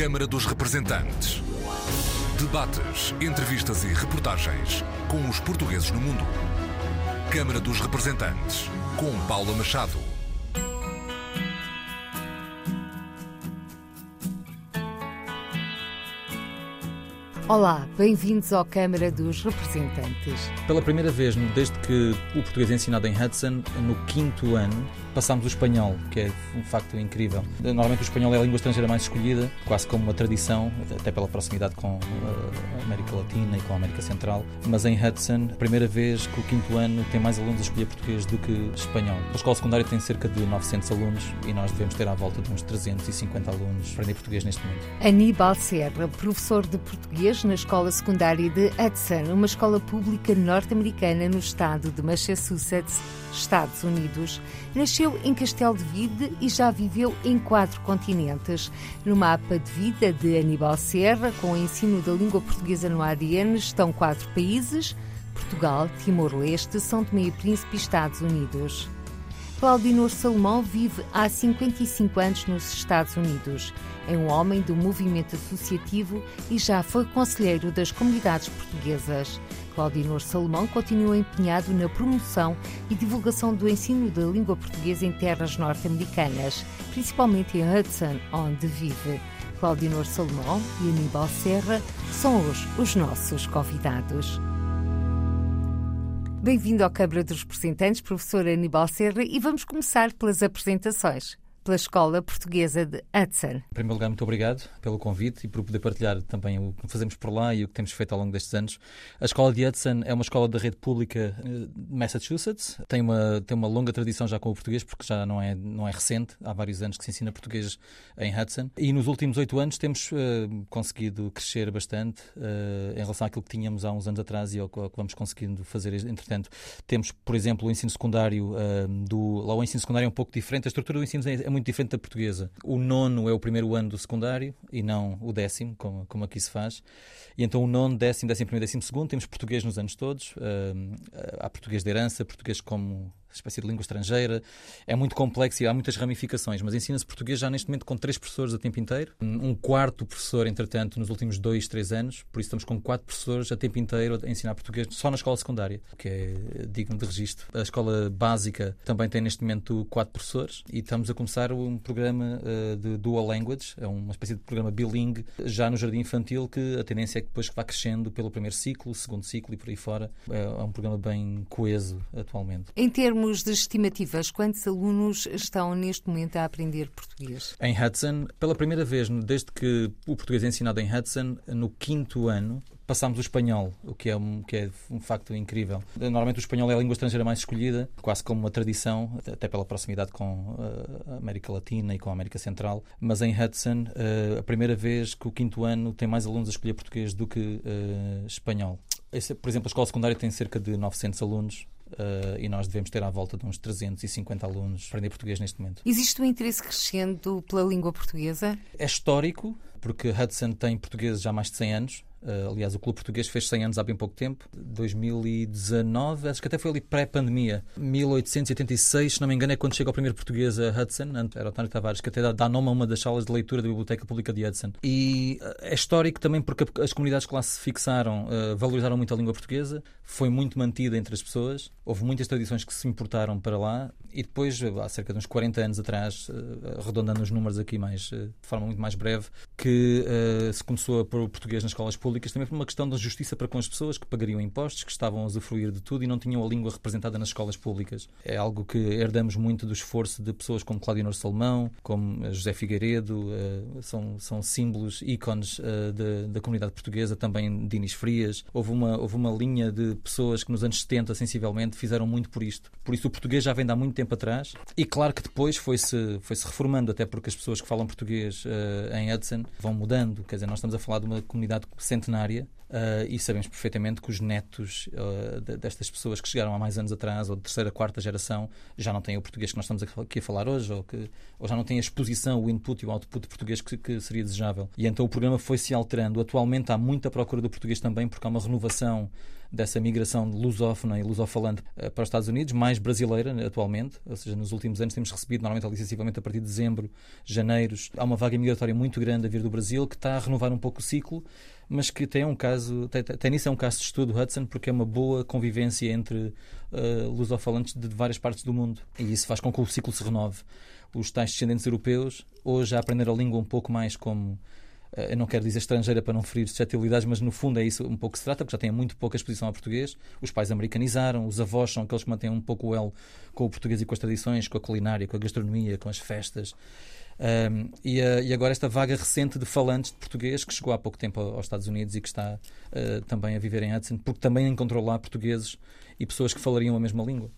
Câmara dos Representantes. Debates, entrevistas e reportagens com os portugueses no mundo. Câmara dos Representantes, com Paula Machado. Olá, bem-vindos à Câmara dos Representantes. Pela primeira vez, desde que o português é ensinado em Hudson, no quinto ano, passámos o espanhol, que é um facto incrível. Normalmente o espanhol é a língua estrangeira mais escolhida, quase como uma tradição, até pela proximidade com a América Latina e com a América Central. Mas em Hudson, a primeira vez que o quinto ano tem mais alunos a escolher português do que espanhol. A escola secundária tem cerca de 900 alunos e nós devemos ter à volta de uns 350 alunos a aprender português neste momento. Aníbal Serra, professor de português na escola secundária de Hudson, uma escola pública norte-americana no estado de Massachusetts, Estados Unidos. Nasceu em Castelo de Vide e já viveu em quatro continentes. No mapa de vida de Aníbal Serra, com o ensino da língua portuguesa no ADN, estão quatro países: Portugal, Timor-Leste, São Tomé e Príncipe e Estados Unidos. Claudinor Salomão vive há 55 anos nos Estados Unidos. É um homem do movimento associativo e já foi conselheiro das comunidades portuguesas. Claudinor Salomão continua empenhado na promoção e divulgação do ensino da língua portuguesa em terras norte-americanas, principalmente em Hudson, onde vive. Claudinor Salomão e Aníbal Serra são hoje os nossos convidados. Bem-vindo à Câmara dos Representantes, professor Aníbal Serra, e vamos começar pelas apresentações pela Escola Portuguesa de Hudson. Em primeiro lugar, muito obrigado pelo convite e por poder partilhar também o que fazemos por lá e o que temos feito ao longo destes anos. A Escola de Hudson é uma escola da rede pública de Massachusetts. Tem uma, tem uma longa tradição já com o português, porque já não é, não é recente. Há vários anos que se ensina português em Hudson. E nos últimos oito anos temos uh, conseguido crescer bastante uh, em relação àquilo que tínhamos há uns anos atrás e ao, ao que vamos conseguindo fazer entretanto. Temos, por exemplo, o ensino secundário uh, do... Lá o ensino secundário é um pouco diferente. A estrutura do ensino é é muito diferente da portuguesa. O nono é o primeiro ano do secundário e não o décimo, como, como aqui se faz. E então o nono, décimo, décimo primeiro, décimo segundo, temos português nos anos todos. Uh, há português de herança, português como espécie de língua estrangeira. É muito complexo e há muitas ramificações, mas ensina-se português já neste momento com três professores a tempo inteiro. Um quarto professor, entretanto, nos últimos dois, três anos. Por isso estamos com quatro professores a tempo inteiro a ensinar português só na escola secundária, o que é digno de registro. A escola básica também tem neste momento quatro professores e estamos a começar um programa uh, de dual language, é uma espécie de programa bilingue já no jardim infantil que a tendência é que depois vá crescendo pelo primeiro ciclo, segundo ciclo e por aí fora. É, é um programa bem coeso atualmente. Em termos termos de estimativas, quantos alunos estão neste momento a aprender português? Em Hudson, pela primeira vez, desde que o português é ensinado em Hudson, no quinto ano, passámos o espanhol, o que é um, que é um facto incrível. Normalmente o espanhol é a língua estrangeira mais escolhida, quase como uma tradição, até pela proximidade com a América Latina e com a América Central. Mas em Hudson, a primeira vez que o quinto ano tem mais alunos a escolher português do que uh, espanhol. Por exemplo, a escola secundária tem cerca de 900 alunos Uh, e nós devemos ter à volta de uns 350 alunos aprender português neste momento. Existe um interesse crescendo pela língua portuguesa? É histórico, porque Hudson tem português já há mais de 100 anos. Uh, aliás, o Clube Português fez 100 anos há bem pouco tempo, 2019, acho que até foi ali pré-pandemia. 1886, se não me engano, é quando chega o primeiro português a Hudson, era António Tavares, que até dá nome a uma das salas de leitura da Biblioteca Pública de Hudson. E uh, é histórico também porque as comunidades que lá se fixaram uh, valorizaram muito a língua portuguesa, foi muito mantida entre as pessoas, houve muitas tradições que se importaram para lá e depois, há cerca de uns 40 anos atrás, arredondando os números aqui mais, de forma muito mais breve, que se começou a pôr o português nas escolas públicas também por uma questão da justiça para com as pessoas que pagariam impostos, que estavam a usufruir de tudo e não tinham a língua representada nas escolas públicas. É algo que herdamos muito do esforço de pessoas como Claudinor Salomão, como José Figueiredo, uh, são, são símbolos, ícones uh, da comunidade portuguesa, também Dinis Frias. Houve uma, houve uma linha de pessoas que nos anos 70, sensivelmente, fizeram muito por isto. Por isso o português já vem de há muito tempo atrás e claro que depois foi-se foi -se reformando, até porque as pessoas que falam português uh, em Hudson vão mudando. Quer dizer, nós estamos a falar de uma comunidade centenária. Uh, e sabemos perfeitamente que os netos uh, destas pessoas que chegaram há mais anos atrás, ou de terceira, quarta geração, já não têm o português que nós estamos aqui a falar hoje, ou, que, ou já não têm a exposição, o input e o output de português que, que, seria desejável. E então o programa foi se alterando. Atualmente há muita procura do português também, porque há uma renovação dessa migração lusófona e lusofalante uh, para os Estados Unidos, mais brasileira atualmente, ou seja, nos últimos anos temos recebido normalmente licenciamento a partir de dezembro, janeiro. Há uma vaga migratória muito grande a vir do Brasil que está a renovar um pouco o ciclo mas que tem um caso, tem, tem nisso é um caso de estudo, Hudson, porque é uma boa convivência entre uh, lusofalantes de várias partes do mundo. E isso faz com que o ciclo se renove. Os tais descendentes europeus, hoje a aprender a língua um pouco mais como eu não quero dizer estrangeira para não ferir suscetibilidades, mas no fundo é isso um pouco que se trata, porque já têm muito pouca exposição ao português. Os pais americanizaram, os avós são aqueles que mantêm um pouco o elo com o português e com as tradições, com a culinária, com a gastronomia, com as festas. Um, e, uh, e, agora esta vaga recente de falantes de português que chegou há pouco tempo aos Estados Unidos e que está uh, também a viver em Hudson, porque também encontrou lá portugueses e pessoas que falariam a mesma língua.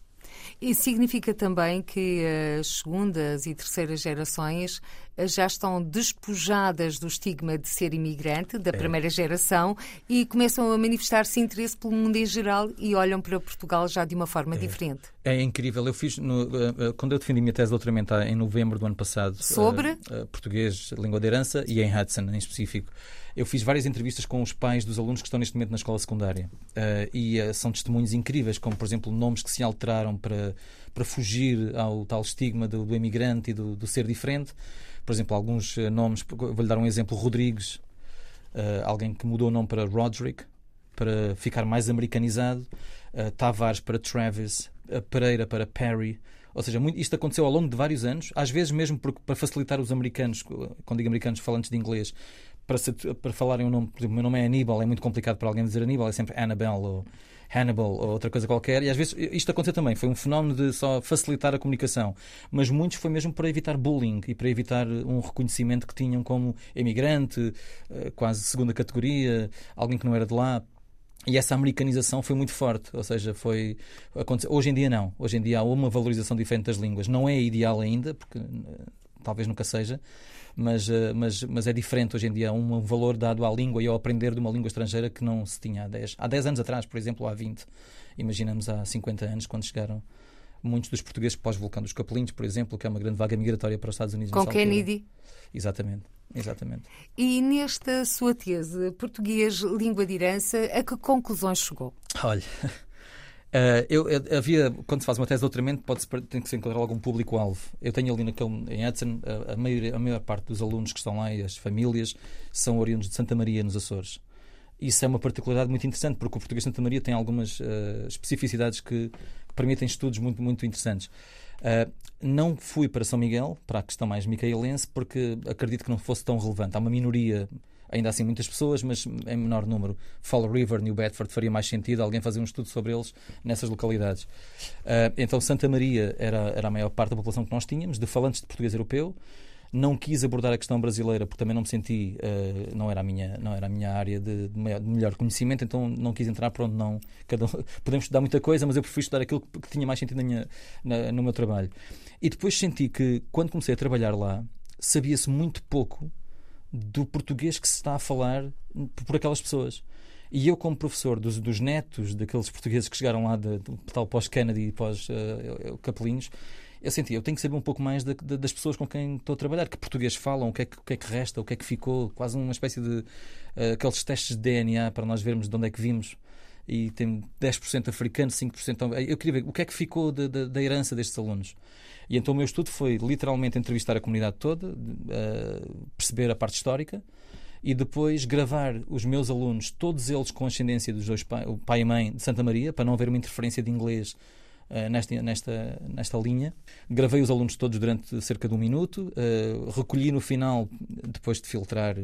Isso significa também que as segundas e terceiras gerações eh, já estão despojadas do estigma de ser imigrante, da é. primeira geração, e começam a manifestar-se interesse pelo mundo em geral e olham para Portugal já de uma forma é. diferente. É incrível. Eu fiz, no, uh, quando eu defendi a minha tese de doutoramento em novembro do ano passado, sobre uh, português, língua de herança e em Hudson em específico. Eu fiz várias entrevistas com os pais dos alunos que estão neste momento na escola secundária uh, e uh, são testemunhos incríveis, como por exemplo nomes que se alteraram para, para fugir ao tal estigma do, do e do, do, ser diferente. Por exemplo, alguns uh, nomes, vou-lhe dar um exemplo: Rodrigues, alguém que mudou o nome para Roderick, para ficar mais americanizado, Tavares para Travis, Pereira para Perry. Ou seja, muito, isto aconteceu ao longo de vários anos, às vezes mesmo por, para facilitar os americanos, quando digo americanos falantes de inglês, para, ser, para falarem o nome, por exemplo, meu nome é Aníbal, é muito complicado para alguém dizer Aníbal, é sempre Annabelle ou Hannibal ou outra coisa qualquer. E às vezes isto aconteceu também, foi um fenómeno de só facilitar a comunicação. Mas muitos foi mesmo para evitar bullying e para evitar um reconhecimento que tinham como emigrante, eh, quase segunda categoria, alguém que não era de lá. E essa americanização foi muito forte, ou seja, foi hoje em dia não. Hoje em dia há uma valorização diferente das línguas. Não é ideal ainda, porque talvez nunca seja, mas, eh, mas, mas é diferente hoje em dia. Há um valor dado à língua e ao aprender de uma língua estrangeira que não se tinha há 10, há 10 anos atrás, por exemplo, há 20. Imaginamos há 50 anos, quando chegaram muitos dos portugueses pós-vulcão dos Capelinhos, por exemplo, que é uma grande vaga migratória para os Estados Unidos. Com Kennedy. Exatamente. Exatamente. E nesta sua tese, português, língua de herança, a que conclusões chegou? Olha, Uh, eu, eu, havia, quando se faz uma tese de doutoramento, pode tem que se encontrar algum público-alvo. Eu tenho ali naquele, em Hudson, a, a, maior, a maior parte dos alunos que estão lá e as famílias são oriundos de Santa Maria, nos Açores. Isso é uma particularidade muito interessante, porque o português de Santa Maria tem algumas uh, especificidades que, que, permitem estudos muito, muito interessantes. Uh, não fui para São Miguel, para a questão mais micaelense, porque acredito que não fosse tão relevante. Há uma minoria ainda assim muitas pessoas, mas em menor número. Fall River, New Bedford, faria mais sentido alguém fazer um estudo sobre eles nessas localidades. Uh, então, Santa Maria era, era a maior parte da população que nós tínhamos, de falantes de português europeu. Não quis abordar a questão brasileira porque também não me senti, uh, não, era a minha, não era a minha área de, de, maior, de, melhor conhecimento, então não quis entrar para onde não. Cada, podemos estudar muita coisa, mas eu prefiro estudar aquilo que, que tinha mais sentido na minha, na, no meu trabalho. E depois senti que, quando comecei a trabalhar lá, sabia-se muito pouco do português que se está a falar por aquelas pessoas. E eu, como professor dos, dos netos daqueles portugueses que chegaram lá, de tal pós-Kennedy e pós-Capelinhos, uh, eu senti, eu tenho que saber um pouco mais das pessoas com quem estou a trabalhar, que português falam, o que, é que, o que é que resta, o que é que ficou, quase uma espécie de uh, aqueles testes de DNA para nós vermos de onde é que vimos. E tem 10% africano, 5%. Eu queria ver o que é que ficou da herança destes alunos. E então o meu estudo foi literalmente entrevistar a comunidade toda, uh, perceber a parte histórica e depois gravar os meus alunos, todos eles com ascendência dos dois pai, o pai e mãe de Santa Maria, para não haver uma interferência de inglês uh, nesta, nesta, nesta linha. Gravei os alunos todos durante cerca de um minuto, uh, recolhi no final, depois de filtrar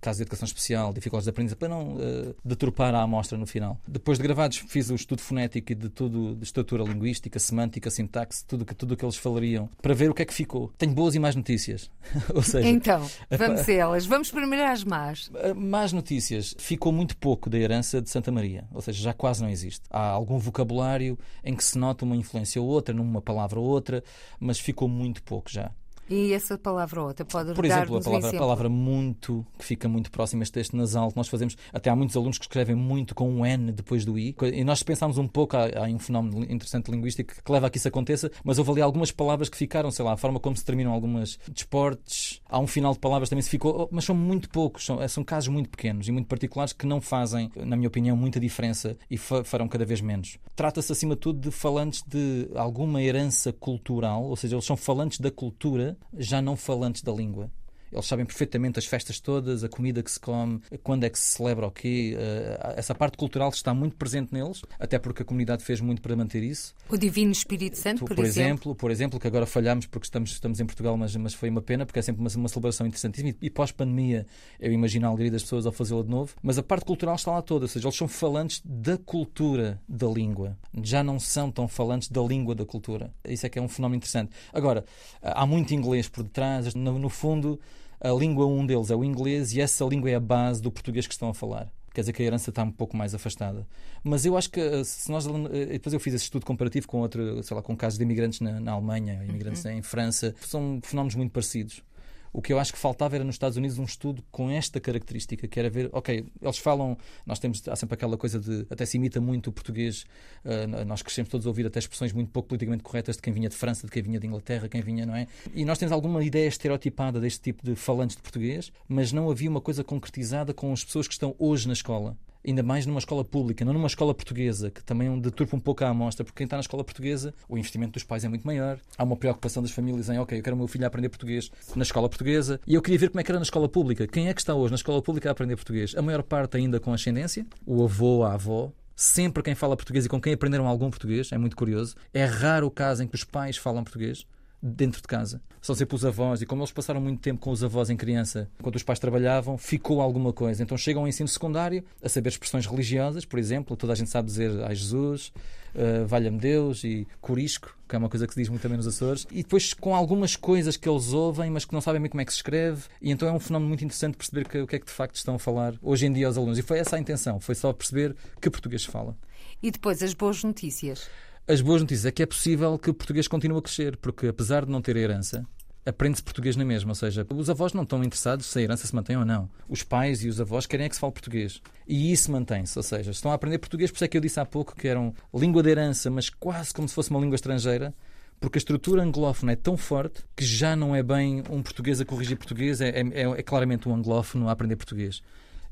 casos de educação especial, dificuldades de aprendizagem, para não uh, deturpar a amostra no final. Depois de gravados, fiz o estudo fonético e de tudo, de estrutura linguística, semântica, sintaxe, tudo que, tudo que eles falariam, para ver o que é que ficou. Tenho boas e más notícias. Ou seja, então, vamos a elas. Vamos primeiro às más. Más notícias. Ficou muito pouco da herança de Santa Maria, ou seja, já quase não existe. Há algum vocabulário em que se nota uma influência ou outra, numa palavra ou outra, mas ficou muito pouco já. E essa palavra outra pode Por exemplo, a palavra, um exemplo. a palavra muito, que fica muito próxima este texto nasal, que nós fazemos, até há muitos alunos que escrevem muito com um N depois do I, e nós pensámos um pouco, há, há um fenómeno interessante linguístico que leva a que isso aconteça, mas houve ali algumas palavras que ficaram, sei lá, a forma como se terminam algumas desportes, há um final de palavras também se ficou, mas são muito poucos, são, são casos muito pequenos e muito particulares que não fazem, na minha opinião, muita diferença e farão cada vez menos. Trata-se, acima de tudo, de falantes de alguma herança cultural, ou seja, eles são falantes da cultura, já não falantes da língua. Eles sabem perfeitamente as festas todas, a comida que se come, quando é que se celebra o quê. Uh, essa parte cultural está muito presente neles, até porque a comunidade fez muito para manter isso. O Divino Espírito Santo, por, por exemplo. exemplo. Por exemplo, que agora falhamos porque estamos, estamos em Portugal, mas, mas foi uma pena, porque é sempre uma, uma celebração interessantíssima. E, e pós-pandemia, eu imagino a alegria das pessoas ao fazê-la de novo. Mas a parte cultural está lá toda, ou seja, eles são falantes da cultura da língua. Já não são tão falantes da língua da cultura. Isso é que é um fenómeno interessante. Agora, há muito inglês por detrás, no, no fundo a língua um deles é o inglês e essa língua é a base do português que estão a falar. Quer dizer que a herança está um pouco mais afastada. Mas eu acho que eh, se nós. Eh, depois eu fiz esse estudo comparativo com outro, sei lá, com casos de imigrantes na, na Alemanha, imigrantes uhum. em França. São fenómenos muito parecidos. O que eu acho que faltava era nos Estados Unidos um estudo com esta característica, que era ver, ok, eles falam, nós temos, há sempre aquela coisa de, até se imita muito o português, uh, nós crescemos todos a ouvir até expressões muito pouco politicamente corretas de quem vinha de França, de quem vinha de Inglaterra, quem vinha, não é? E nós temos alguma ideia estereotipada deste tipo de falantes de português, mas não havia uma coisa concretizada com as pessoas que estão hoje na escola ainda mais numa escola pública, não numa escola portuguesa, que também deturpa um pouco a amostra, porque quem está na escola portuguesa, o investimento dos pais é muito maior. Há uma preocupação das famílias em, ok, eu quero o meu filho aprender português na escola portuguesa. E eu queria ver como é que era na escola pública. Quem é que está hoje na escola pública a aprender português? A maior parte ainda com ascendência, o avô, a avó, sempre quem fala português e com quem aprenderam algum português, é muito curioso. É raro o caso em que os pais falam português dentro de casa. São sempre os avós, e como eles passaram muito tempo com os avós em criança, enquanto os pais trabalhavam, ficou alguma coisa. Então chegam ao ensino secundário a saber expressões religiosas, por exemplo, toda a gente sabe dizer ai Jesus, uh, valha-me Deus e corisco, que é uma coisa que se diz muito também nos Açores, e depois com algumas coisas que eles ouvem, mas que não sabem bem como é que se escreve, e então é um fenómeno muito interessante perceber que, o que é que de facto estão a falar hoje em dia aos alunos. E foi essa a intenção, foi só perceber que português se fala. E depois as boas notícias. As boas notícias é que é possível que o português continue a crescer, porque apesar de não ter herança, aprende-se português na mesma. Ou seja, os avós não estão interessados se a herança se mantém ou não. Os pais e os avós querem é que se fale português. E isso mantém-se. Ou seja, estão a aprender português, por isso é que eu disse há pouco que eram língua de herança, mas quase como se fosse uma língua estrangeira. Porque a estrutura anglófona é tão forte que já não é bem um português a corrigir português, é, é, é claramente um anglófono a aprender português.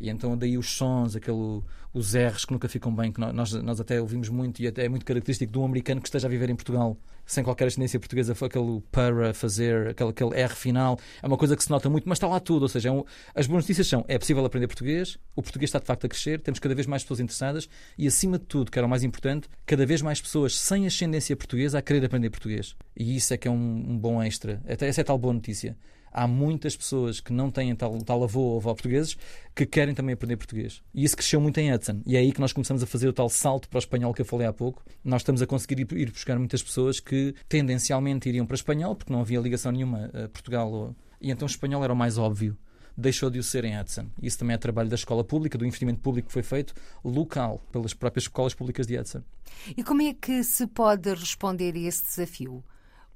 E então daí os sons, aquele, os R's que nunca ficam bem, que nós, nós até ouvimos muito e até é muito característico de um americano que esteja a viver em Portugal sem qualquer ascendência portuguesa, aquele para fazer, aquele, aquele R final, é uma coisa que se nota muito, mas está lá tudo. Ou seja, é um, as boas notícias são: é possível aprender português, o português está de facto a crescer, temos cada vez mais pessoas interessadas e, acima de tudo, que era o mais importante, cada vez mais pessoas sem ascendência portuguesa a querer aprender português. E isso é que é um, um bom extra. Até essa é tal boa notícia há muitas pessoas que não têm tal, tal avô ou avó portugueses que querem também aprender português. E isso cresceu muito em Hudson. E é aí que nós começamos a fazer o tal salto para o espanhol que eu falei há pouco. Nós estamos a conseguir ir, buscar muitas pessoas que tendencialmente iriam para espanhol, porque não havia ligação nenhuma a Portugal. Ou... E então o espanhol era o mais óbvio deixou de o ser em Hudson. Isso também é trabalho da escola pública, do investimento público que foi feito local, pelas próprias escolas públicas de Hudson. E como é que se pode responder a esse desafio?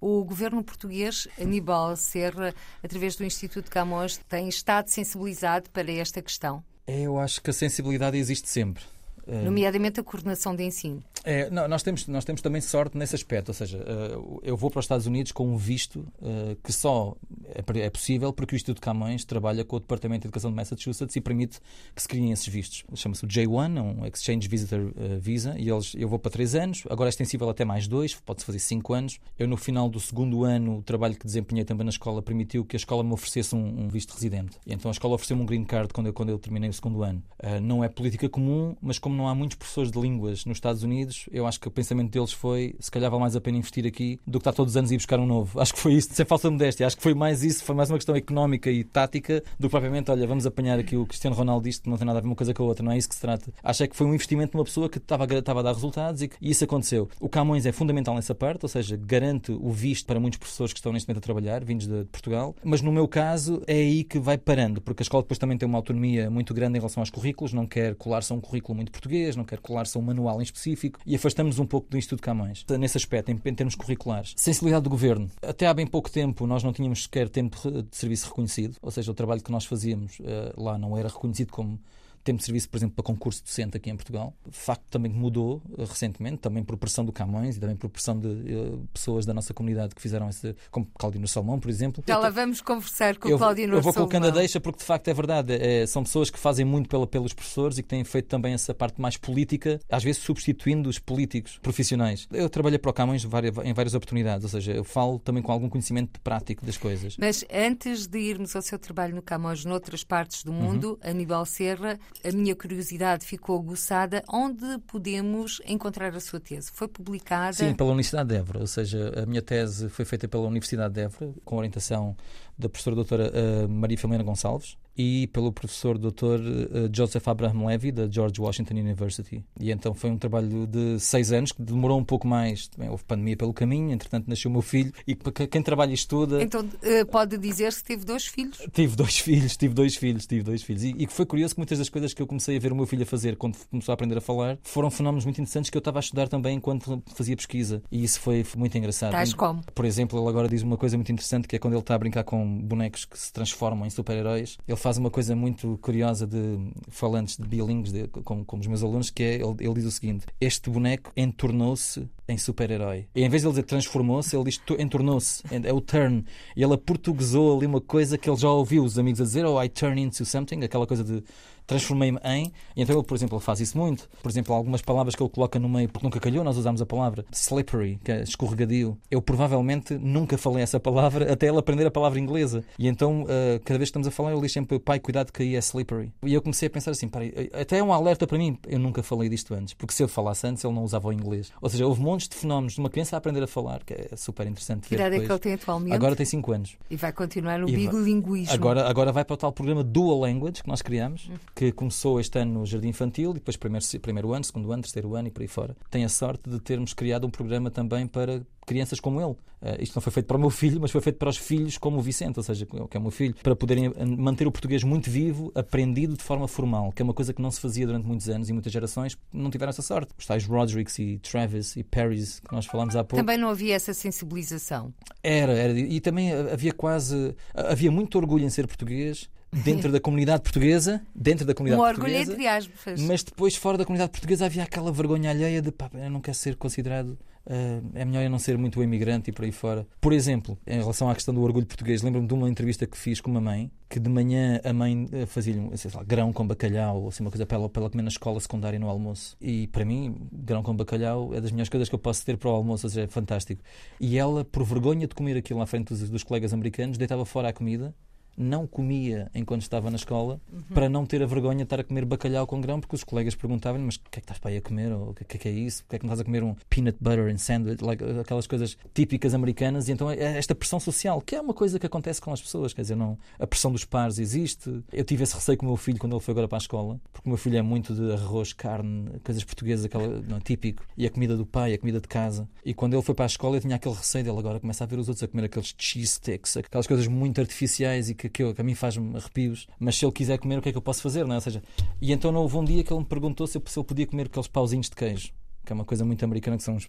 O governo português, Aníbal Serra, através do Instituto Camões, tem estado sensibilizado para esta questão? Eu acho que a sensibilidade existe sempre. Eh, Nomeadamente a coordenação de ensino. É, não, nós, temos, nós temos também sorte nesse aspecto, ou seja, uh, eu vou para os Estados Unidos com um visto uh, que só é, é, possível porque o Instituto Camões trabalha com o Departamento de Educação de Massachusetts e permite que se criem esses vistos. Chama-se o J1, é um Exchange Visitor uh, Visa, e eles, eu vou para três anos, agora é extensível até mais dois, pode-se fazer cinco anos. Eu, no final do segundo ano, o trabalho que desempenhei também na escola permitiu que a escola me oferecesse um, um visto residente. E então a escola ofereceu-me um green card quando eu, quando eu terminei o segundo ano. não é política comum, mas como não há muitos professores de línguas nos Estados Unidos, eu acho que o pensamento deles foi se calhar vale mais a pena investir aqui do que estar todos os anos a ir buscar um novo. Acho que foi isso, sem falsa modéstia. Acho que foi mais isso, foi mais uma questão económica e tática do que propriamente, olha, vamos apanhar aqui o Cristiano Ronaldo isto, não tem nada a ver uma coisa com a outra, não é isso que se trata. Acho é que foi um investimento de uma pessoa que estava, estava a dar resultados e, e isso aconteceu. O Camões é fundamental nessa parte, ou seja, garante o visto para muitos professores que estão neste momento a trabalhar, vindos de, de Portugal, mas no meu caso é aí que vai parando, porque a escola depois também tem uma autonomia muito grande em relação aos currículos, não quer colar-se a um currículo muito português, não quer colar-se a um manual em específico e afastamos um pouco do Instituto Camões, nesse aspecto, em, em termos curriculares. Sensibilidade do governo. Até há bem pouco tempo nós não tínhamos sequer tempo de serviço reconhecido, ou seja, o trabalho que nós fazíamos uh, lá não era reconhecido como tempo de serviço, por exemplo, para concurso docente aqui em Portugal. De facto, também mudou uh, recentemente, também por pressão do Camões e também por pressão de uh, pessoas da nossa comunidade que fizeram esse, como Claudino Salmão, por exemplo. Já lá vamos conversar com o Claudino Salmão. Eu vou colocando a deixa porque, de facto, é verdade. É, são pessoas que fazem muito pela, pelos professores e que têm feito também essa parte mais política, às vezes substituindo os políticos profissionais. Eu trabalhei para o Camões em várias oportunidades, ou seja, eu falo também com algum conhecimento prático das coisas. Mas antes de irmos ao seu trabalho no Camões, noutras partes do mundo, uhum. Aníbal Serra, a minha curiosidade ficou aguçada, onde podemos encontrar a sua tese? Foi publicada? Sim, pela Universidade de Évora, ou seja, a minha tese foi feita pela Universidade de Évora, com orientação da professora doutora uh, Maria Filomena Gonçalves e pelo professor doutor uh, Joseph Abraham Levy, da George Washington University. E então foi um trabalho de seis anos, que demorou um pouco mais. Também houve pandemia pelo caminho, entretanto nasceu o meu filho. E para quem trabalha e estuda... Então uh, pode dizer se teve dois filhos? Tive dois filhos, tive dois filhos, tive dois filhos. E, e foi curioso que muitas das coisas que eu comecei a ver o meu filho a fazer quando começou a aprender a falar foram fenómenos muito interessantes que eu estava a estudar também enquanto fazia pesquisa. E isso foi, foi muito engraçado. Tais como? Por exemplo, ele agora diz uma coisa muito interessante que é quando ele está a brincar com bonecos que se transformam em super-heróis. Ele faz uma coisa muito curiosa de falantes de bilíngues, como, como os meus alunos, que é ele, ele diz o seguinte: Este boneco entornou-se em super-herói. E em vez de ele dizer transformou-se, ele diz entornou-se. É o turn. E ele aportuguesou ali uma coisa que ele já ouviu os amigos a dizer: Oh, I turn into something, aquela coisa de transformei-me em. E então ele, por exemplo, faz isso muito. Por exemplo, algumas palavras que ele coloca no meio, porque nunca calhou, nós usamos a palavra slippery, que é escorregadio. Eu provavelmente nunca falei essa palavra até ele aprender a palavra inglesa. E então, uh, cada vez que estamos a falar, eu digo sempre, pai, cuidado que aí é slippery. E eu comecei a pensar assim, peraí, até é um alerta para mim, eu nunca falei disto antes, porque se eu falasse antes, ele não usava o inglês. Ou seja, houve montes de fenómenos de uma criança a aprender a falar, que é super interessante. Que idade é que ele tem atualmente? Agora tem 5 anos. E vai continuar no bilinguismo. Agora, agora vai para o tal programa Dual Language que nós criamos, hum. Que começou este ano no Jardim Infantil e depois primeiro, primeiro ano, segundo ano, terceiro ano e por aí fora. Tem a sorte de termos criado um programa também para crianças como ele. Uh, isto não foi feito para o meu filho, mas foi feito para os filhos como o Vicente, ou seja, que é o meu filho, para poderem eh, manter o português muito vivo, aprendido de forma formal, que é uma coisa que não se fazia durante muitos anos e muitas gerações não tiveram essa sorte. Os tais Rodericks e Travis e Perrys que nós falámos há pouco. Também não havia essa sensibilização. Era, era. E também havia quase. Havia muito orgulho em ser português dentro da comunidade portuguesa, dentro da comunidade um portuguesa. orgulho entre aspas. Mas depois, fora da comunidade portuguesa, havia aquela vergonha alheia de pá, eu não quero ser considerado. Uh, é melhor eu não ser muito imigrante e por aí fora. Por exemplo, em relação à questão do orgulho português, lembro-me de uma entrevista que fiz com uma mãe que de manhã a mãe eh, fazia-lhe um grão com bacalhau, ou assim, uma coisa para ela, para ela comer na escola secundária no almoço. E para mim, grão com bacalhau é das melhores coisas que eu posso ter para o almoço, ou seja, é fantástico. E ela, por vergonha de comer aquilo à frente dos, dos colegas americanos, deitava fora a comida não comia enquanto estava na escola uhum. para não ter a vergonha de estar a comer bacalhau com grão, porque os colegas perguntavam-lhe: Mas o que é que estás para aí a comer? Ou o que, é que é isso? O que é que não estás a comer um peanut butter and sandwich? Like, aquelas coisas típicas americanas. E então é esta pressão social, que é uma coisa que acontece com as pessoas, quer dizer, não, a pressão dos pares existe. Eu tive esse receio com o meu filho quando ele foi agora para a escola, porque o meu filho é muito de arroz, carne, coisas portuguesas, aquela, não, típico, e a comida do pai, a comida de casa. E quando ele foi para a escola, eu tinha aquele receio dele agora começa a ver os outros a comer aqueles cheese sticks, aquelas coisas muito artificiais e que, que, eu, que a mim faz arrepios, mas se ele quiser comer, o que é que eu posso fazer? Não é? Ou seja, e então houve um dia que ele me perguntou se eu, se eu podia comer aqueles pauzinhos de queijo que é uma coisa muito americana que são uns...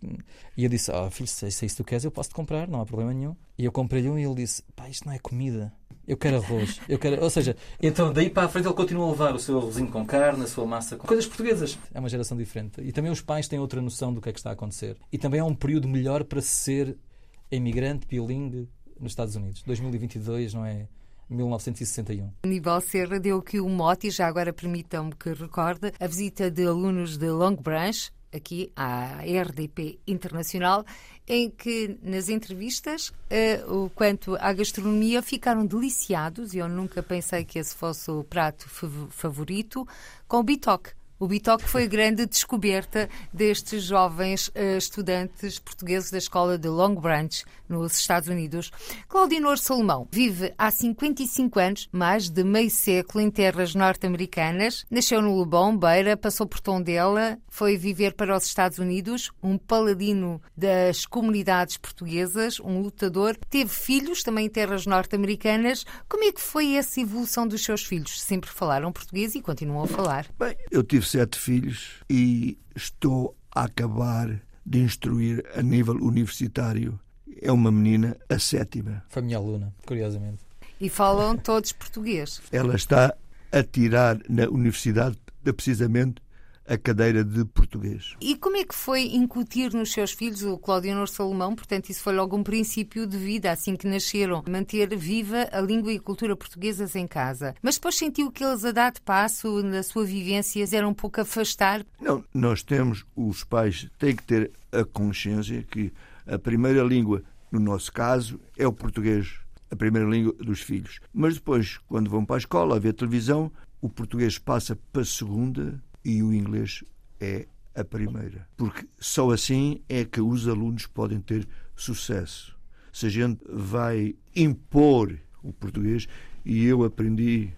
E eu disse, ah, oh, filho, se, se isso tu queres, eu posso te comprar, não há problema nenhum. E eu comprei-lhe um e ele disse, pá, isto não é comida. Eu quero arroz. Eu quero... Ou seja, então daí para a frente ele continua a levar o seu arrozinho com carne, a sua massa com coisas portuguesas. É uma geração diferente. E também os pais têm outra noção do que é que está a acontecer. E também é um período melhor para ser imigrante, bilingue nos Estados Unidos. 2022 não é 1961. Aníbal Serra deu aqui o mote, já agora permitam-me que recorde, a visita de alunos de Long Branch, aqui à RDP Internacional, em que nas entrevistas, uh, quanto à gastronomia, ficaram deliciados, e eu nunca pensei que esse fosse o prato favorito, com o bitoque. O Bitoque foi a grande descoberta destes jovens uh, estudantes portugueses da escola de Long Branch, nos Estados Unidos. Claudinor Salomão vive há 55 anos, mais de meio século, em terras norte-americanas. Nasceu no Lebon, Beira, passou por Tondela, foi viver para os Estados Unidos, um paladino das comunidades portuguesas, um lutador. Teve filhos também em terras norte-americanas. Como é que foi essa evolução dos seus filhos? Sempre falaram português e continuam a falar. Bem, eu tive tive sete filhos e estou a acabar de instruir a nível universitário. É uma menina, a sétima. Foi minha aluna, curiosamente. E falam todos português. Ela está a tirar na universidade, precisamente, a cadeira de português. E como é que foi incutir nos seus filhos o Claudionor Salomão? Portanto, isso foi logo um princípio de vida, assim que nasceram, manter viva a língua e a cultura portuguesas em casa. Mas depois sentiu que eles, a dar de passo na sua vivência, eram um pouco afastar? Não, nós temos, os pais têm que ter a consciência que a primeira língua, no nosso caso, é o português, a primeira língua dos filhos. Mas depois, quando vão para a escola a ver televisão, o português passa para a segunda e o inglês é a primeira. Porque só assim é que os alunos podem ter sucesso. Se a gente vai impor o português, e eu aprendi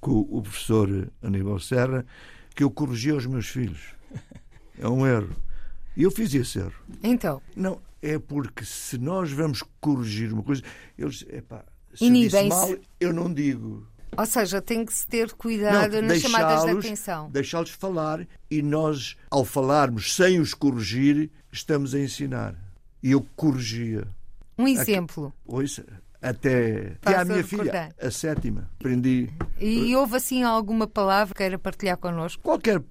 com o professor Aníbal Serra que eu corrigia os meus filhos. É um erro. E eu fiz esse erro. Então? Não, é porque se nós vamos corrigir uma coisa, eles, epá, se eu disse mal, eu não digo. Ou seja, tem que se ter cuidado não, nas chamadas de atenção. Deixá-los falar e nós, ao falarmos sem os corrigir, estamos a ensinar. E eu corrigia. Um exemplo. Ouça, até, até a minha filha, a sétima. Aprendi. E houve assim alguma palavra que queira partilhar connosco? Qualquer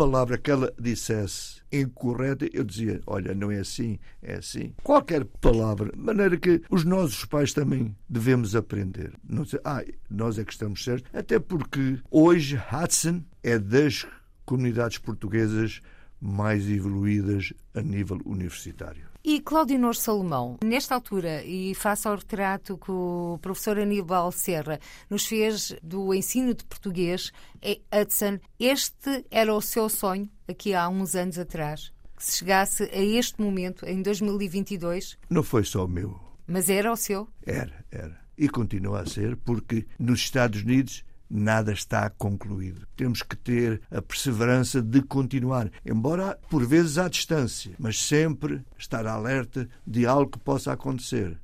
palavra que ela dissesse incorreta, eu dizia: Olha, não é assim, é assim. Qualquer palavra. De maneira que os nossos pais também devemos aprender. Não sei, ah, nós é que estamos certos. Até porque hoje Hudson é das comunidades portuguesas mais evoluídas a nível universitário. E Claudinor Salomão, nesta altura, e face ao retrato que o professor Aníbal Serra nos fez do ensino de português em Hudson, este era o seu sonho aqui há uns anos atrás? Que se chegasse a este momento, em 2022? Não foi só o meu. Mas era o seu? Era, era. E continua a ser, porque nos Estados Unidos nada está concluído. Temos que ter a perseverança de continuar, embora por vezes à distância, mas sempre estar alerta de algo que possa acontecer.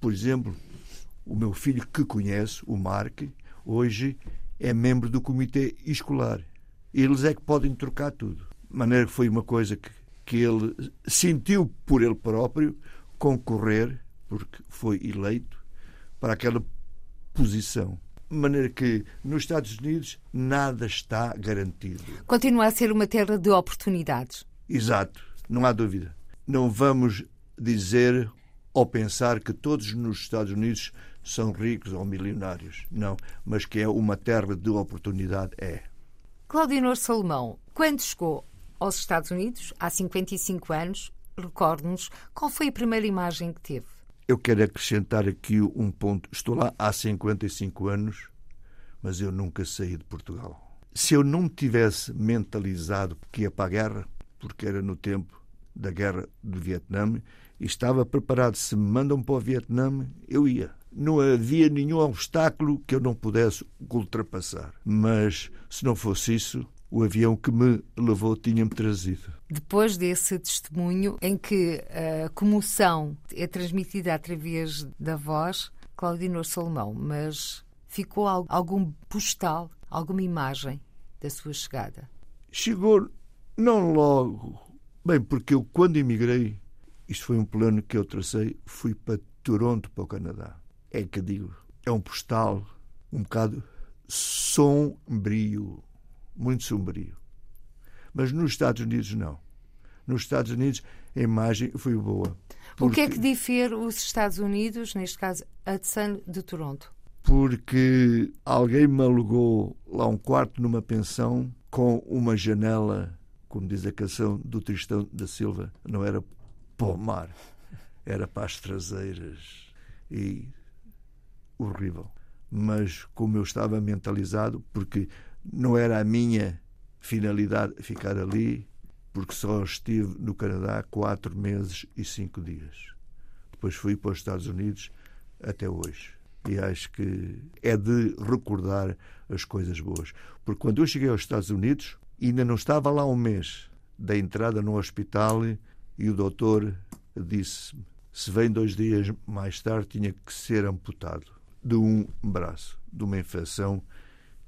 Por exemplo, o meu filho que conhece, o Mark, hoje é membro do comitê escolar. Eles é que podem trocar tudo. De maneira que foi uma coisa que, que ele sentiu por ele próprio concorrer, porque foi eleito, para aquela posição. De maneira que nos Estados Unidos nada está garantido. Continua a ser uma terra de oportunidades. Exato, não há dúvida. Não vamos dizer ou pensar que todos nos Estados Unidos são ricos ou milionários. Não, mas que é uma terra de oportunidade, é. Claudinor Salomão, quando chegou aos Estados Unidos, há 55 anos, recorde-nos qual foi a primeira imagem que teve? Eu quero acrescentar aqui um ponto. Estou lá há 55 anos, mas eu nunca saí de Portugal. Se eu não me tivesse mentalizado que ia para a guerra, porque era no tempo da guerra do Vietnã, e estava preparado, se me mandam para o Vietnã, eu ia. Não havia nenhum obstáculo que eu não pudesse ultrapassar. Mas, se não fosse isso, o avião que me levou tinha-me trazido. Depois desse testemunho em que a comoção é transmitida através da voz, Claudinor Salomão, mas ficou algum postal, alguma imagem da sua chegada? Chegou não logo. Bem, porque eu, quando emigrei, isto foi um plano que eu tracei, fui para Toronto, para o Canadá. É que digo, é um postal um bocado sombrio muito sombrio. Mas nos Estados Unidos, não. Nos Estados Unidos, a imagem foi boa. Porque... O que é que difere os Estados Unidos, neste caso Hudson, de Toronto? Porque alguém me alugou lá um quarto numa pensão com uma janela, como diz a canção do Tristão da Silva, não era para o mar, era para as traseiras. E horrível. Mas como eu estava mentalizado, porque não era a minha finalidade ficar ali, porque só estive no Canadá quatro meses e cinco dias. Depois fui para os Estados Unidos até hoje. E acho que é de recordar as coisas boas. Porque quando eu cheguei aos Estados Unidos, ainda não estava lá um mês da entrada no hospital e o doutor disse-me se vem dois dias mais tarde tinha que ser amputado de um braço, de uma infecção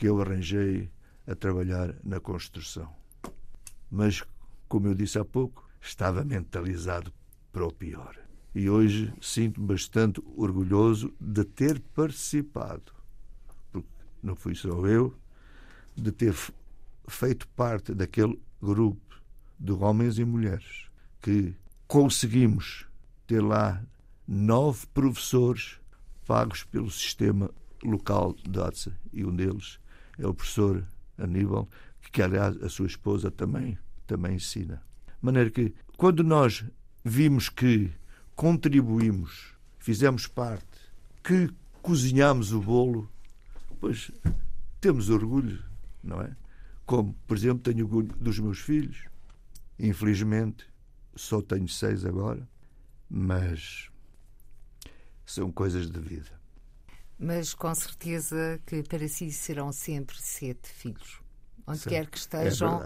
que eu arranjei a trabalhar na construção. Mas, como eu disse há pouco, estava mentalizado para o pior. E hoje sinto-me bastante orgulhoso de ter participado, porque não fui só eu, de ter feito parte daquele grupo de homens e mulheres que conseguimos ter lá nove professores pagos pelo sistema local de ATSA e um deles é o professor Aníbal, que aliás a sua esposa também, também ensina. De maneira que quando nós vimos que contribuímos, fizemos parte, que cozinhamos o bolo, pois temos orgulho, não é? Como, por exemplo, tenho orgulho dos meus filhos. Infelizmente, só tenho seis agora, mas são coisas de vida. Mas com certeza que para si serão sempre sete filhos, onde Sim, quer que estejam,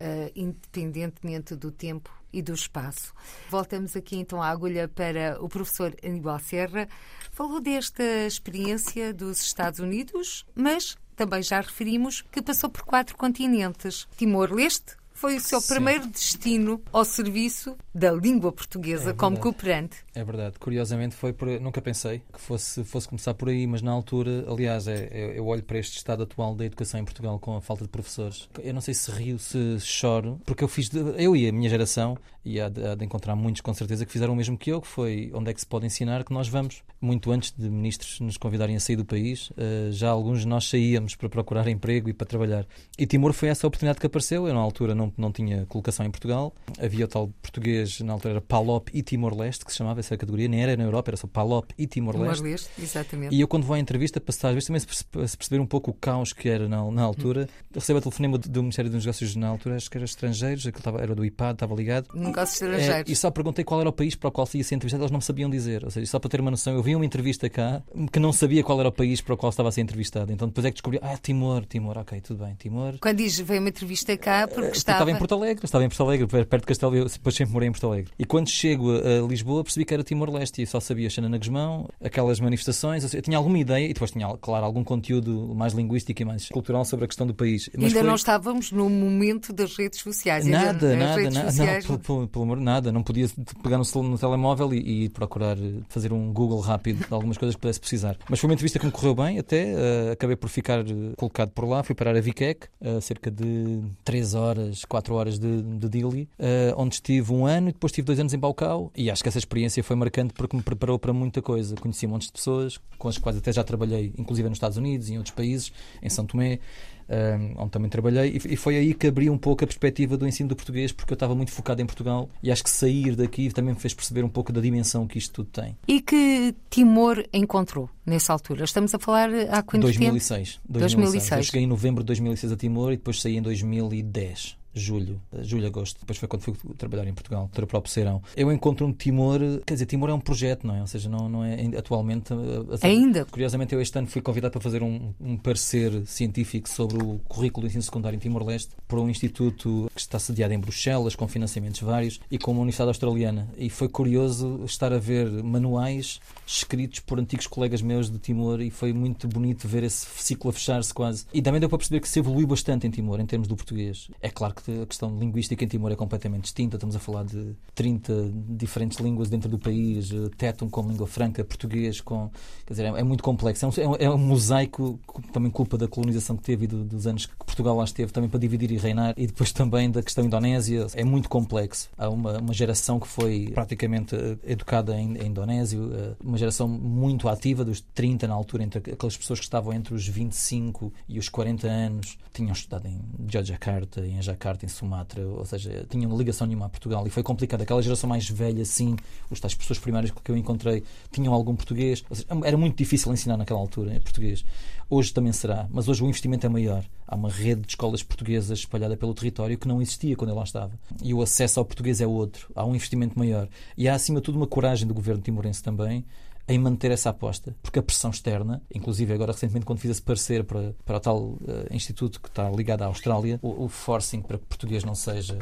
é uh, independentemente do tempo e do espaço. Voltamos aqui então à agulha para o professor Aníbal Serra. Falou desta experiência dos Estados Unidos, mas também já referimos que passou por quatro continentes: Timor-Leste, foi o seu Sim. primeiro destino ao serviço da língua portuguesa é como cooperante. É verdade. Curiosamente foi por... Nunca pensei que fosse, fosse começar por aí, mas na altura, aliás, é, é, eu olho para este estado atual da educação em Portugal com a falta de professores. Eu não sei se rio, se choro, porque eu fiz... De... Eu e a minha geração, e há de, há de encontrar muitos com certeza que fizeram o mesmo que eu, que foi onde é que se pode ensinar que nós vamos. Muito antes de ministros nos convidarem a sair do país, eh, já alguns de nós saíamos para procurar emprego e para trabalhar. E Timor foi essa oportunidade que apareceu. Eu, na altura, não não, não tinha colocação em Portugal. Havia o tal português, na altura era Palop e Timor-Leste, que se chamava essa categoria, nem era na Europa, era só Palop e Timor-Leste. Timor-Leste, exatamente. E eu, quando vou à entrevista, para às vezes também se perceber um pouco o caos que era na, na altura, recebo a telefonema do Ministério dos Negócios na altura, acho que era estrangeiros, aquilo estava, era do IPAD, estava ligado. Negócios estrangeiros. É, e só perguntei qual era o país para o qual se ia ser entrevistado, eles não me sabiam dizer. Ou seja, só para ter uma noção, eu vi uma entrevista cá que não sabia qual era o país para o qual estava a ser entrevistado. Então depois é que descobri, ah, Timor, Timor, ok, tudo bem, Timor. Quando diz veio uma entrevista cá, porque, porque estava... em Porto Alegre, estava em Porto Alegre, perto de Castelo, depois sempre morei em Porto Alegre. E quando chego a Lisboa percebi que era Timor-Leste e só sabia Xanana Guzmão, aquelas manifestações, eu tinha alguma ideia e depois tinha, claro, algum conteúdo mais linguístico e mais cultural sobre a questão do país. Mas ainda foi... não estávamos no momento das redes sociais. Nada, ainda, nada, nada, sociais... não, pelo, pelo, amor, nada. Não podia pegar no, no telemóvel e, e, procurar fazer um Google rápido de algumas coisas que pudesse precisar. Mas foi uma entrevista que me correu bem, até uh, acabei por ficar colocado por lá, fui parar a Viquec, uh, cerca de 3 horas, 4 horas de, de Dili, uh, onde estive um ano e depois estive dois anos em Balcau e acho que essa experiência foi marcante porque me preparou para muita coisa. Conheci montes de pessoas com as quais até já trabalhei, inclusive nos Estados Unidos e em outros países, em São Tomé um, onde também trabalhei, e foi aí que abri um pouco a perspectiva do ensino do português, porque eu estava muito focado em Portugal e acho que sair daqui também me fez perceber um pouco da dimensão que isto tudo tem. E que Timor encontrou nessa altura? Estamos a falar há quanto 2006, tempo? 2006. 2006. Eu cheguei em novembro de 2006 a Timor e depois saí em 2010 julho, julho, agosto. Depois foi quando fui trabalhar em Portugal, para o próprio Serão. Eu encontro um Timor, quer dizer, Timor é um projeto, não é? Ou seja, não, não é atualmente. Eh, Ainda? Curiosamente, eu este ano fui convidado para fazer um, um parecer científico sobre o currículo do ensino secundário em Timor-Leste por um instituto que está sediado em Bruxelas, com financiamentos vários, e com uma universidade australiana. E foi curioso estar a ver manuais escritos por antigos colegas meus de Timor e foi muito bonito ver esse ciclo a fechar-se quase. E também deu para perceber que se evoluiu bastante em Timor, em termos do português. É claro que a questão linguística em Timor é completamente distinta. Estamos a falar de 30 diferentes línguas dentro do país, eh, Tétum como língua franca, português com. Quer dizer, é, é muito complexo. É um, é um, mosaico, também culpa da colonização que teve e do, dos anos que Portugal lá esteve, também para dividir e reinar, e depois também da questão indonésia. É muito complexo. Há uma, uma geração que foi praticamente eh, educada em, em indonésio, eh, uma geração muito ativa, dos 30 na altura, entre aquelas pessoas que estavam entre os 25 e os 40 anos, tinham estudado em Yogyakarta, em Jakarta em Sumatra, ou seja, tinham ligação nenhuma a Portugal e foi complicado. Aquela geração mais velha, sim, os tais pessoas primárias que eu encontrei tinham algum português. Seja, era muito difícil ensinar naquela altura português. Hoje também será, mas hoje o investimento é maior. Há uma rede de escolas portuguesas espalhada pelo território que não existia quando eu lá estava. E o acesso ao português é outro. Há um investimento maior. E há, acima de tudo, uma coragem do governo timorense também em manter essa aposta, porque a pressão externa, inclusive agora recentemente quando fiz esse parecer para, para o tal uh, instituto que está ligado à Austrália, o, o, forcing para que português não seja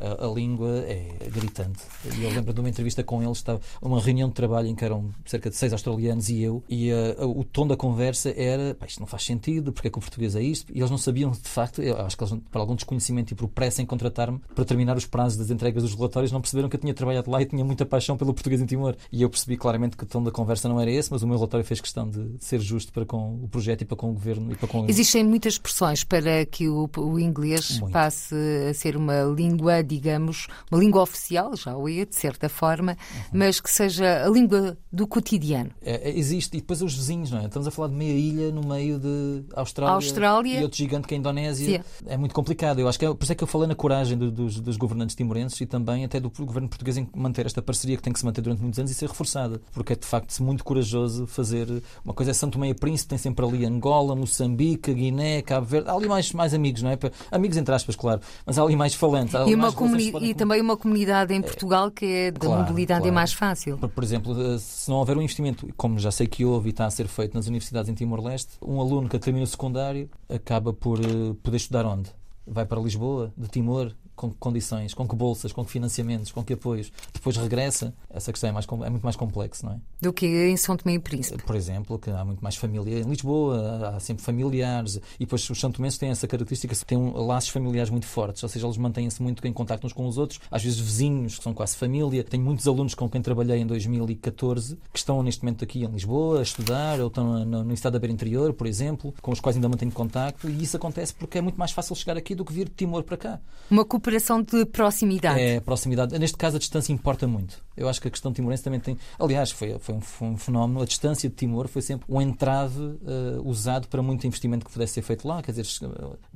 a, a língua é gritante. E eu lembro de uma entrevista com eles, estava uma reunião de trabalho em que eram cerca de seis australianos e eu, e uh, o tom da conversa era isto não faz sentido, porque é que o português é isto? E eles não sabiam, de facto, eu acho que eles, por algum desconhecimento e por pressa em contratar-me para terminar os prazos das entregas dos relatórios, não perceberam que eu tinha trabalhado lá e tinha muita paixão pelo português em Timor. E eu percebi claramente que o tom da conversa não era esse, mas o meu relatório fez questão de ser justo para com o projeto e para com o governo e para com Existem muitas expressões para que o, o inglês Muito. passe a ser uma língua, digamos, uma língua oficial, já o é, de certa forma, uhum. mas que seja a língua do cotidiano. É, é, existe, e depois os vizinhos, não é? Estamos a falar de meia ilha no meio de Austrália, Austrália. e outro gigante que é a Indonésia. Sim. É muito complicado. Eu acho que é, por isso é que eu falei na coragem do, dos, dos governantes timorenses e também até do governo português em manter esta parceria que tem que se manter durante muitos anos e ser reforçada, porque é de facto muito corajoso fazer. Uma coisa é Santo Meio Príncipe, tem sempre ali Angola, Moçambique, Guiné, Cabo Verde. Há ali mais, mais amigos, não é? Amigos entre aspas, claro, mas há ali mais falantes. e, uma comuni e também uma comunidade em é. Portugal que é da claro, mobilidade claro. é mais fácil. Por, exemplo, eh, se não houver um investimento, como já sei que houve e está a ser feito nas universidades em Timor-Leste, um aluno que termina o secundário acaba por uh, poder estudar onde? vai para Lisboa, de Timor, com que condições, com que bolsas, com que financiamentos, com que apoios, depois regressa, essa questão é, mais, é muito mais complexa, não é? Do que em São Tomé e Príncipe. Por exemplo, que há muito mais família em Lisboa, há sempre familiares, e depois os São Tomenses têm essa característica, têm laços familiares muito fortes, ou seja, eles mantêm-se muito em contato uns com os outros, às vezes vizinhos, que são quase família. Tenho muitos alunos com quem trabalhei em 2014, que estão neste momento aqui em Lisboa a estudar, ou estão na Universidade da Beira Interior, por exemplo, com os quais ainda mantenho contacto, e isso acontece porque é muito mais fácil chegar aqui do que vir de Timor para cá. Uma cooperação de proximidade. É, proximidade. Neste caso, a distância importa muito. Eu acho que a questão timorense também tem. Aliás, foi, foi, um, foi um fenómeno. A distância de Timor foi sempre um entrave uh, usado para muito investimento que pudesse ser feito lá. Quer dizer,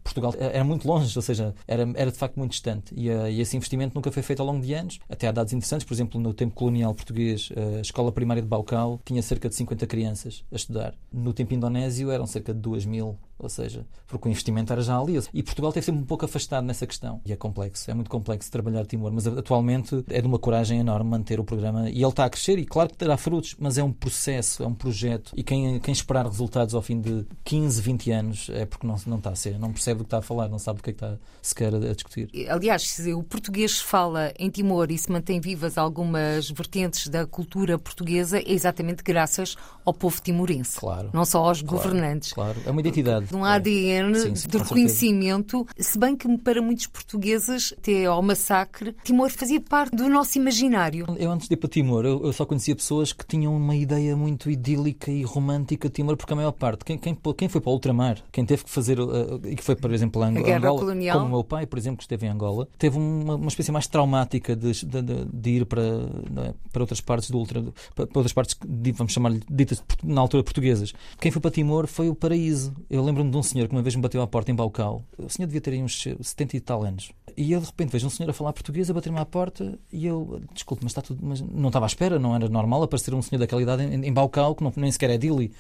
Portugal era muito longe, ou seja, era, era de facto muito distante. E, uh, e, esse investimento nunca foi feito ao longo de anos. Até há dados interessantes, por exemplo, no tempo colonial português, a escola primária de Baucau tinha cerca de 50 crianças a estudar. No tempo indonésio eram cerca de 2 mil, ou seja, porque o investimento era já ali. E Portugal esteve sempre um pouco afastado nessa questão. E é complexo, é muito complexo trabalhar Timor, mas atualmente é de uma coragem enorme manter o programa. E ele está a crescer e claro que terá frutos, mas é um processo, é um projeto. E quem, quem esperar resultados ao fim de 15, 20 anos é porque não, não está a ser, não percebe do que está a falar, não sabe do que é que está sequer a, a discutir. Aliás, se o português fala em Timor e se mantém vivas algumas vertentes da cultura portuguesa, é exatamente graças ao povo timorense. Claro. Não só aos claro, governantes. Claro, é uma identidade. Um ADN sim, sim, de reconhecimento, se bem que para muitos portugueses, até ao massacre, Timor fazia parte do nosso imaginário. Eu antes de ir para Timor, eu, eu só conhecia pessoas que tinham uma ideia muito idílica e romântica de Timor, porque a maior parte, quem, quem, quem foi para o ultramar, quem teve que fazer, uh, e que foi, por exemplo, Ang Angola, colonial. como o meu pai, por exemplo, que esteve em Angola, teve uma, uma espécie mais traumática de, de, de, de ir para, é, para outras partes do ultra, para, para outras partes, vamos chamar-lhe, ditas na altura portuguesas. Quem foi para Timor foi o paraíso. Eu lembro-me de um senhor que uma vez me bateu à porta em Balcau. O senhor devia ter aí uns 70 e tal anos. E eu de repente vejo um senhor a falar português, a bater-me à porta e eu, desculpe, mas está tudo. Mas não estava à espera, não era normal aparecer um senhor daquela idade em, em Balcau, que não, nem sequer é Dili.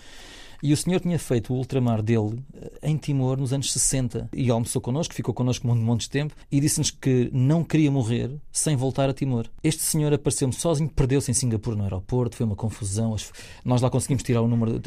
E o senhor tinha feito o ultramar dele eh, em Timor nos anos 60 e almoçou connosco, ficou connosco um monte de tempo e disse-nos que não queria morrer sem voltar a Timor. Este senhor apareceu-me sozinho, perdeu-se em Singapura no aeroporto, foi uma confusão. Nós lá conseguimos tirar o número,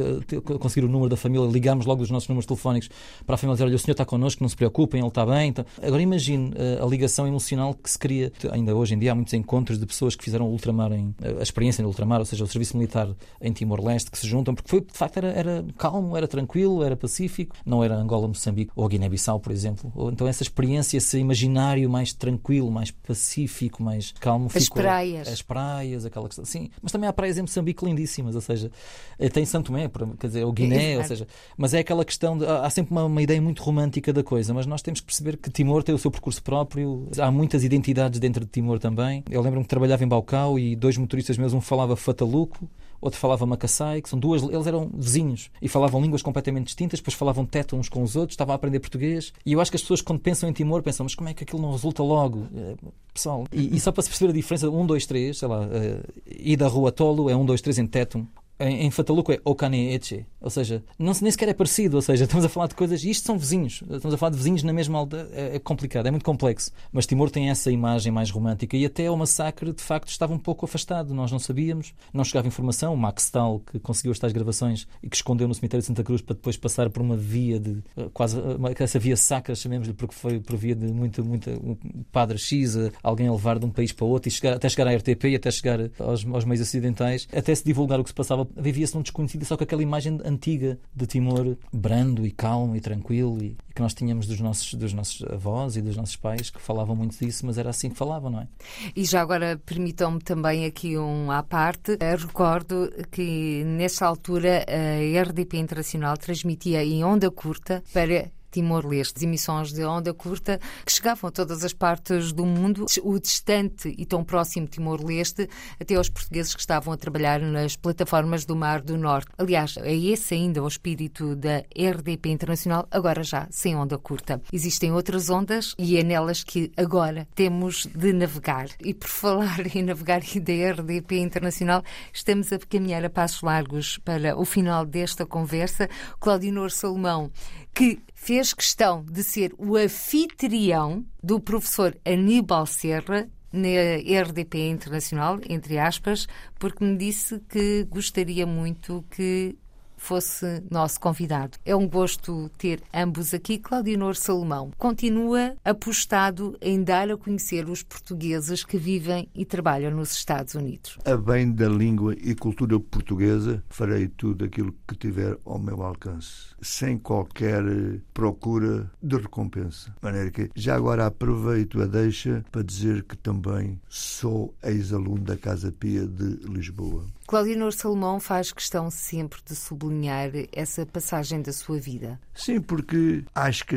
conseguir o número da família, ligámos logo os nossos números telefónicos para a família dizer: olha, o senhor está connosco, não se preocupem, ele está bem. Então, agora imagine eh, a ligação emocional que se cria. Ainda hoje em dia há muitos encontros de pessoas que fizeram o ultramar, em, a experiência no ultramar, ou seja, o serviço militar em Timor-Leste, que se juntam, porque foi, de facto era, era calmo, era tranquilo, era pacífico, não era Angola, Moçambique ou Guiné-Bissau, por exemplo. Ou, então essa experiência, esse imaginário mais tranquilo, mais pacífico, mais calmo. As ficou, praias. As praias, aquela questão. Sim, mas também há praias em Moçambique lindíssimas, ou seja, eh, tem Santo Tomé, quer dizer, o Guiné, é, ou seja, mas é aquela questão, de, há sempre uma, uma ideia muito romântica da coisa, mas nós temos que perceber que Timor tem o seu percurso próprio, há muitas identidades dentro de Timor também. Eu lembro-me que trabalhava em Balcau e dois motoristas meus, um falava fataluco, outro falava macassai, que são duas, eles eram vizinhos e falavam línguas completamente distintas, depois falavam teto uns com os outros, estavam a aprender português. E eu acho que as pessoas, quando pensam em Timor, pensam, mas como é que aquilo não resulta logo? Eh, pessoal, e, e só para se perceber a diferença, um, dois, três, sei lá, uh, da rua Tolo é um, dois, três em teto, em, em Fataluco é Okane Eche, Ou seja, não, nem sequer é parecido. Ou seja, estamos a falar de coisas. E isto são vizinhos. Estamos a falar de vizinhos na mesma aldeia. É, é complicado, é muito complexo. Mas Timor tem essa imagem mais romântica. E até o massacre, de facto, estava um pouco afastado. Nós não sabíamos, não chegava informação. O Max Stahl, que conseguiu estas gravações e que escondeu no cemitério de Santa Cruz para depois passar por uma via de. Eh, quase. Eh, essa via sacra, chamemos-lhe, porque foi por via de muita. muita um padre X, alguém a levar de um país para outro, e chegar, até chegar à RTP e até chegar aos, aos meios ocidentais, até se divulgar o que se passava. Vivia-se num desconhecido, só com aquela imagem antiga de Timor brando e calmo e tranquilo e, que nós tínhamos dos nossos, dos nossos avós e dos nossos pais que falavam muito disso, mas era assim que falavam, não é? E já agora permitam-me também aqui um à parte. Eu recordo que nessa altura a RDP Internacional transmitia em onda curta para Timor-Leste, emissões de onda curta que chegavam a todas as partes do mundo, o distante e tão próximo Timor-Leste, até aos portugueses que estavam a trabalhar nas plataformas do Mar do Norte. Aliás, é esse ainda o espírito da RDP Internacional, agora já sem onda curta. Existem outras ondas e é nelas que agora temos de navegar. E por falar em navegar e da RDP Internacional, estamos a caminhar a passos largos para o final desta conversa. Claudinor Salomão, que fez questão de ser o anfitrião do professor Aníbal Serra na RDP Internacional, entre aspas, porque me disse que gostaria muito que fosse nosso convidado. É um gosto ter ambos aqui. Claudinor Salomão continua apostado em dar a conhecer os portugueses que vivem e trabalham nos Estados Unidos. A bem da língua e cultura portuguesa, farei tudo aquilo que tiver ao meu alcance, sem qualquer procura de recompensa. De maneira que já agora aproveito a deixa para dizer que também sou ex-aluno da Casa Pia de Lisboa. Claudinor Salomão faz questão sempre de sublinhar essa passagem da sua vida. Sim, porque acho que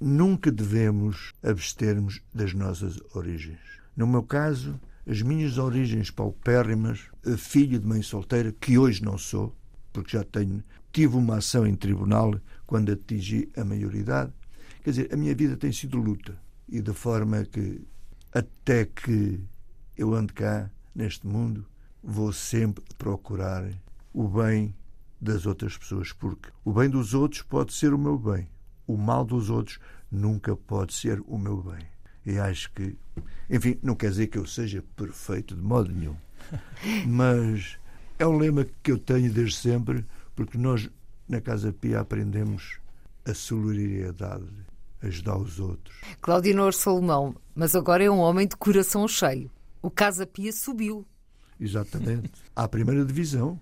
nunca devemos abstermos das nossas origens. No meu caso, as minhas origens paupérrimas, filho de mãe solteira, que hoje não sou, porque já tenho, tive uma ação em tribunal quando atingi a maioridade. Quer dizer, a minha vida tem sido luta. E da forma que, até que eu ando cá, neste mundo, vou sempre procurar o bem das outras pessoas, porque o bem dos outros pode ser o meu bem, o mal dos outros nunca pode ser o meu bem. E acho que, enfim, não quer dizer que eu seja perfeito de modo nenhum, mas é um lema que eu tenho desde sempre, porque nós na Casa Pia aprendemos a solidariedade, ajudar os outros. Claudinor Salomão, mas agora é um homem de coração cheio. O Casa Pia subiu Exatamente. À primeira divisão.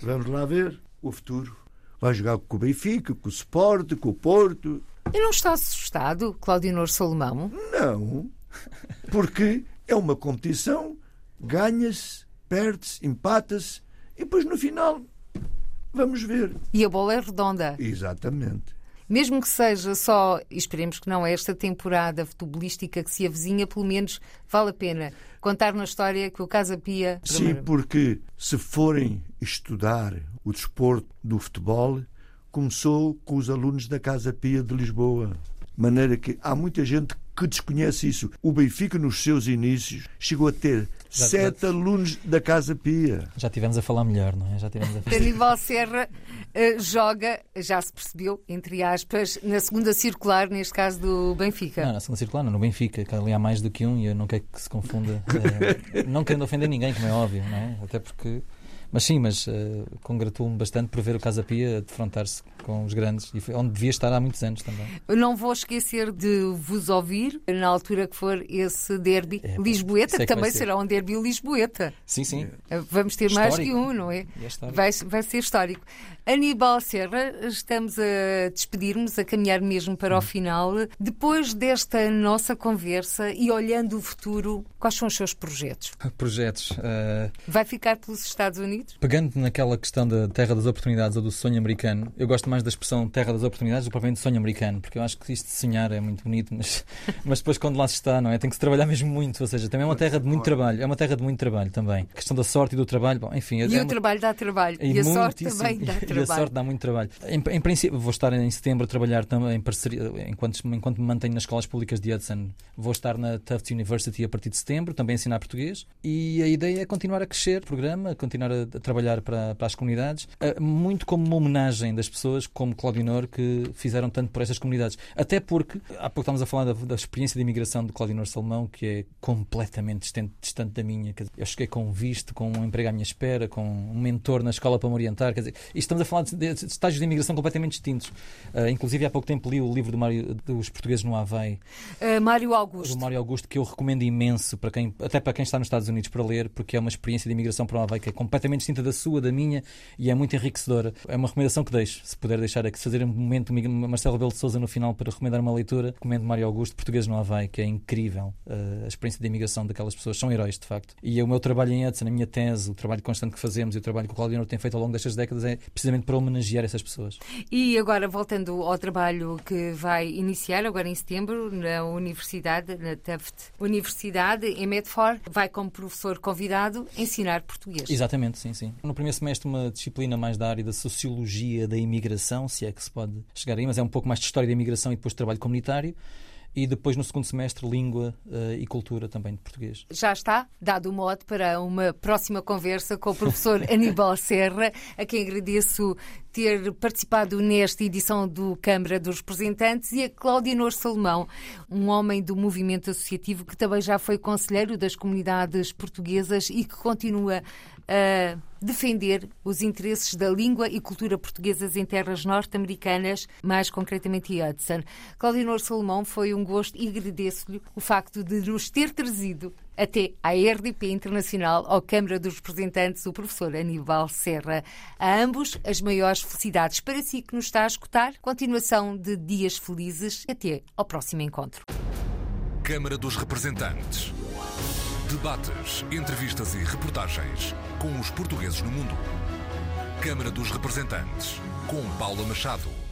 Vamos lá ver o futuro. Vai jogar com o Benfica, com o Sport, com o Porto. E não está assustado, Claudinor Salomão? Não, porque é uma competição, ganha-se, perde-se, empata-se e depois no final vamos ver. E a bola é redonda. Exatamente mesmo que seja só, esperemos que não esta temporada futebolística que se avizinha, pelo menos vale a pena contar na história que o Casa Pia. Sim, porque se forem estudar o desporto do futebol, começou com os alunos da Casa Pia de Lisboa. De maneira que há muita gente que desconhece isso. O Benfica, nos seus inícios, chegou a ter já, sete já... alunos da Casa Pia. Já tivemos a falar melhor, não é? Já tivemos a falar. Aníbal Serra uh, joga, já se percebeu, entre aspas, na segunda circular, neste caso do Benfica. Não, na segunda circular, não, no Benfica, que ali há mais do que um e eu não quero que se confunda. É, não querendo ofender ninguém, como é óbvio, não é? Até porque mas sim, mas uh, congratulo-me bastante por ver o Casa Pia defrontar-se com os grandes, e onde devia estar há muitos anos também. Não vou esquecer de vos ouvir na altura que for esse derby é, Lisboeta, que, também será um derby Lisboeta. Sim, sim. Eh, vamos ter histórico. mais que um, não é? é vai, vai ser histórico. Aníbal Serra, estamos a despedir-nos, a caminhar mesmo para o hum. final. Depois desta nossa conversa e olhando o futuro, quais são os seus projetos? Projetos. Uh... Vai ficar pelos Estados Unidos? Pegando naquela questão da terra das oportunidades ou do sonho americano, eu gosto mais da expressão terra das oportunidades do que propriamente sonho americano, porque eu acho que isto de sonhar é muito bonito, mas, mas depois quando lá se está, não é? Tem que se trabalhar mesmo muito, ou seja, também é uma terra de muito trabalho, é uma terra de muito trabalho também. A questão da sorte e do trabalho, bom, enfim. E é o uma... trabalho dá trabalho, e, e a sorte também dá trabalho. E a sorte dá muito trabalho. Em, em, princípio, vou estar em setembro a trabalhar também em parceria, enquanto, enquanto me mantenho nas escolas públicas de Hudson, vou estar na Tufts University a partir de setembro, também a ensinar português, e a ideia é continuar a crescer o programa, continuar a a, trabalhar para, para, as comunidades, uh, muito como uma homenagem das pessoas como Claudinor que fizeram tanto por estas comunidades. Até porque, há pouco estávamos a falar da, da experiência de imigração de Claudinor Salmão, que é completamente distante, distante da minha. Eu cheguei com um visto, com um emprego à minha espera, com um mentor na escola para me orientar. Quer dizer, e estamos a falar de, de, de estágios de imigração completamente distintos. Uh, inclusive, há pouco tempo li o livro do Mário, dos portugueses no Havaí. Uh, Mário Augusto. Do Mário Augusto, que eu recomendo imenso, para quem, até para quem está nos Estados Unidos, para ler, porque é uma experiência de imigração para o Havaí que é completamente distinta da sua, da minha, e é muito enriquecedora. É uma recomendação que deixo, se puder deixar aqui, fazer um momento Marcelo Rebelo de Souza no final para recomendar uma leitura, recomendo Mário Augusto, Português no Havaí, que é incrível. Uh, a experiência de imigração daquelas pessoas são heróis, de facto. E o meu trabalho em Edson, a minha tese, o trabalho constante que fazemos e o trabalho que o Claudio tem feito ao longo destas décadas é precisamente para homenagear essas pessoas. E agora, voltando ao trabalho que vai iniciar agora em setembro na Universidade, na Tufts Universidade, em Medford, vai como professor convidado ensinar português. Exatamente, sim, sim. No primeiro semestre, uma disciplina mais da área da sociologia da imigração, se é que se pode chegar aí, mas é um pouco mais de história da imigração e depois de trabalho comunitário e depois no segundo semestre língua uh, e cultura também de português. Já está dado o mote para uma próxima conversa com o professor Aníbal Serra, a quem agradeço ter participado nesta edição do Câmara dos Representantes e a Claudinor Salomão, um homem do movimento associativo que também já foi conselheiro das comunidades portuguesas e que continua a defender os interesses da língua e cultura portuguesas em terras norte-americanas, mais concretamente em Hudson. Claudinor Salomão, foi um gosto e agradeço-lhe o facto de nos ter trazido até à RDP Internacional, ao Câmara dos Representantes, o professor Aníbal Serra. A ambos, as maiores felicidades para si que nos está a escutar. Continuação de dias felizes. Até ao próximo encontro. Câmara dos Representantes. Debates, entrevistas e reportagens com os portugueses no mundo. Câmara dos Representantes, com Paula Machado.